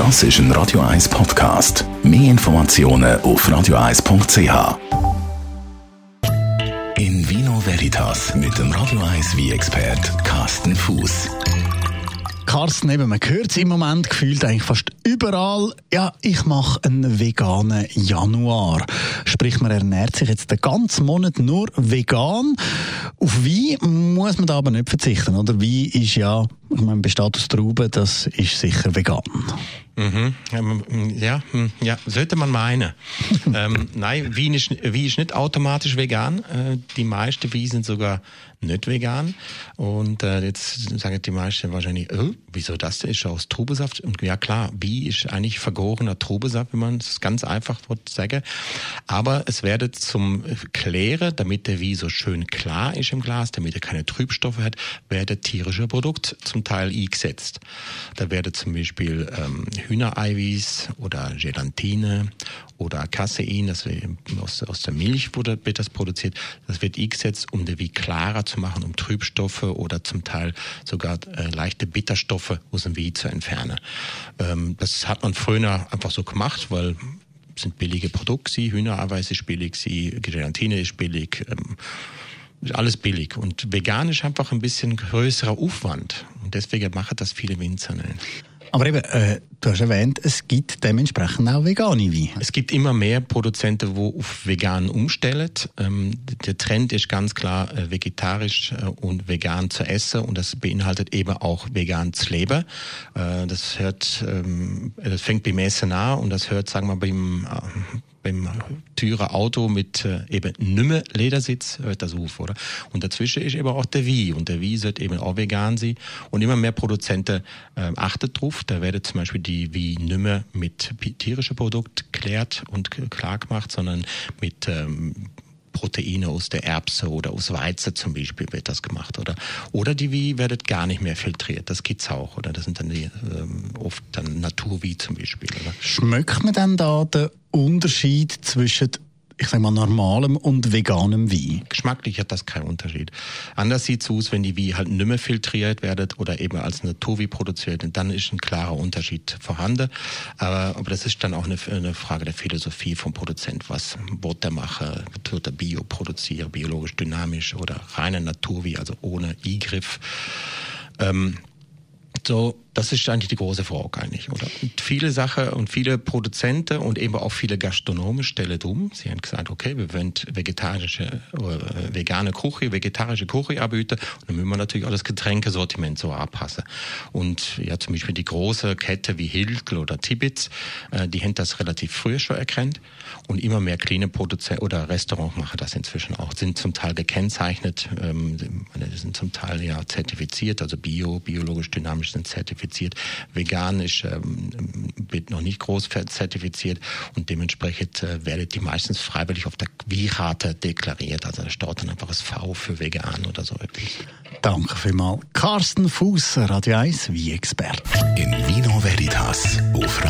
Das ist ein Radio 1 Podcast. Mehr Informationen auf radio1.ch. In Vino Veritas mit dem Radio 1 wie expert Carsten Fuß. Carsten, eben, man hört es im Moment gefühlt eigentlich fast überall. Ja, ich mache einen veganen Januar. Sprich, man ernährt sich jetzt den ganzen Monat nur vegan. Auf Wein muss man da aber nicht verzichten, oder? Wein ist ja, ich meine, besteht aus Trauben, das ist sicher vegan. Mhm. Ja, hm, ja, sollte man meinen. ähm, nein, Wein ist, Wein ist nicht automatisch vegan. Äh, die meisten Wein sind sogar nicht vegan. Und äh, jetzt sagen die meisten wahrscheinlich, oh, wieso das denn? ist aus Trubesaft? Und ja klar, Wein ist eigentlich vergorener Trubesaft, wenn man es ganz einfach sagen. Aber es werde zum Klären, damit der Wein so schön klar ist im Glas, damit er keine Trübstoffe hat, werde tierische Produkte zum Teil eingesetzt. Da werde zum Beispiel ähm, Hühnereiweiß oder Gelatine oder Casein, das aus, aus der Milch wurde, wird das produziert. Das wird eingesetzt, um den Wein klarer zu machen, um Trübstoffe oder zum Teil sogar äh, leichte Bitterstoffe aus dem Wein zu entfernen. Ähm, das hat man früher einfach so gemacht, weil sind billige Produkte, Hühnereiweiß ist billig, Gelatine ist billig, ähm, alles billig. Und vegan ist einfach ein bisschen größerer Aufwand. Und deswegen machen das viele Winzer nicht. Aber eben, äh, du hast erwähnt, es gibt dementsprechend auch vegane Weine. Es gibt immer mehr Produzenten, die auf vegan umstellen. Ähm, der Trend ist ganz klar, äh, vegetarisch äh, und vegan zu essen und das beinhaltet eben auch vegan zu leben. Äh, das hört, ähm, das fängt beim Essen an und das hört, sagen wir, beim äh, beim Türer Auto mit äh, eben nimmer Ledersitz hört das auf, oder? Und dazwischen ist eben auch der Wie und der Wie sollte eben auch vegan sein und immer mehr Produzenten äh, achten drauf. Da werden zum Beispiel die Wie nimmer mit tierischen Produkten klärt und klar gemacht, sondern mit ähm, Proteine aus der Erbse oder aus Weizen zum Beispiel wird das gemacht. Oder, oder die Wie werdet gar nicht mehr filtriert. Das gibt's auch. Oder das sind dann die, ähm, oft dann Naturwie zum Beispiel. Oder? Schmeckt man dann da den Unterschied zwischen ich sag mal, normalem und veganem Wein? Geschmacklich hat das keinen Unterschied. Anders sieht es aus, wenn die Wein halt nicht mehr filtriert wird oder eben als Naturwie produziert, und dann ist ein klarer Unterschied vorhanden. Aber, aber das ist dann auch eine, eine Frage der Philosophie vom Produzent. Was wird der machen? Wird er Bio produzieren, biologisch dynamisch oder reine Naturwie, also ohne Eingriff? Ähm, so, das ist eigentlich die große Frage eigentlich, oder? Und viele Sachen und viele Produzenten und eben auch viele Gastronomen stellen um. Sie haben gesagt, okay, wir wollen vegetarische, äh, vegane Küche, vegetarische Küche anbieten und dann müssen wir natürlich auch das Getränkesortiment so anpassen. Und ja, zum Beispiel die große Kette wie Hilkel oder Tibitz, äh, die haben das relativ früh schon erkannt und immer mehr kleine Produzenten oder Restaurants machen das inzwischen auch, sind zum Teil gekennzeichnet, ähm, sind zum Teil ja zertifiziert, also bio, biologisch dynamisch sind zertifiziert. Vegan ist, ähm, wird noch nicht groß zertifiziert und dementsprechend äh, werdet die meistens freiwillig auf der Quirate deklariert. Also da steht dann einfach das V für vegan oder so etwas. Danke vielmals. Carsten Fuß, Radio 1, wie Expert. In Vino Veritas auf Radio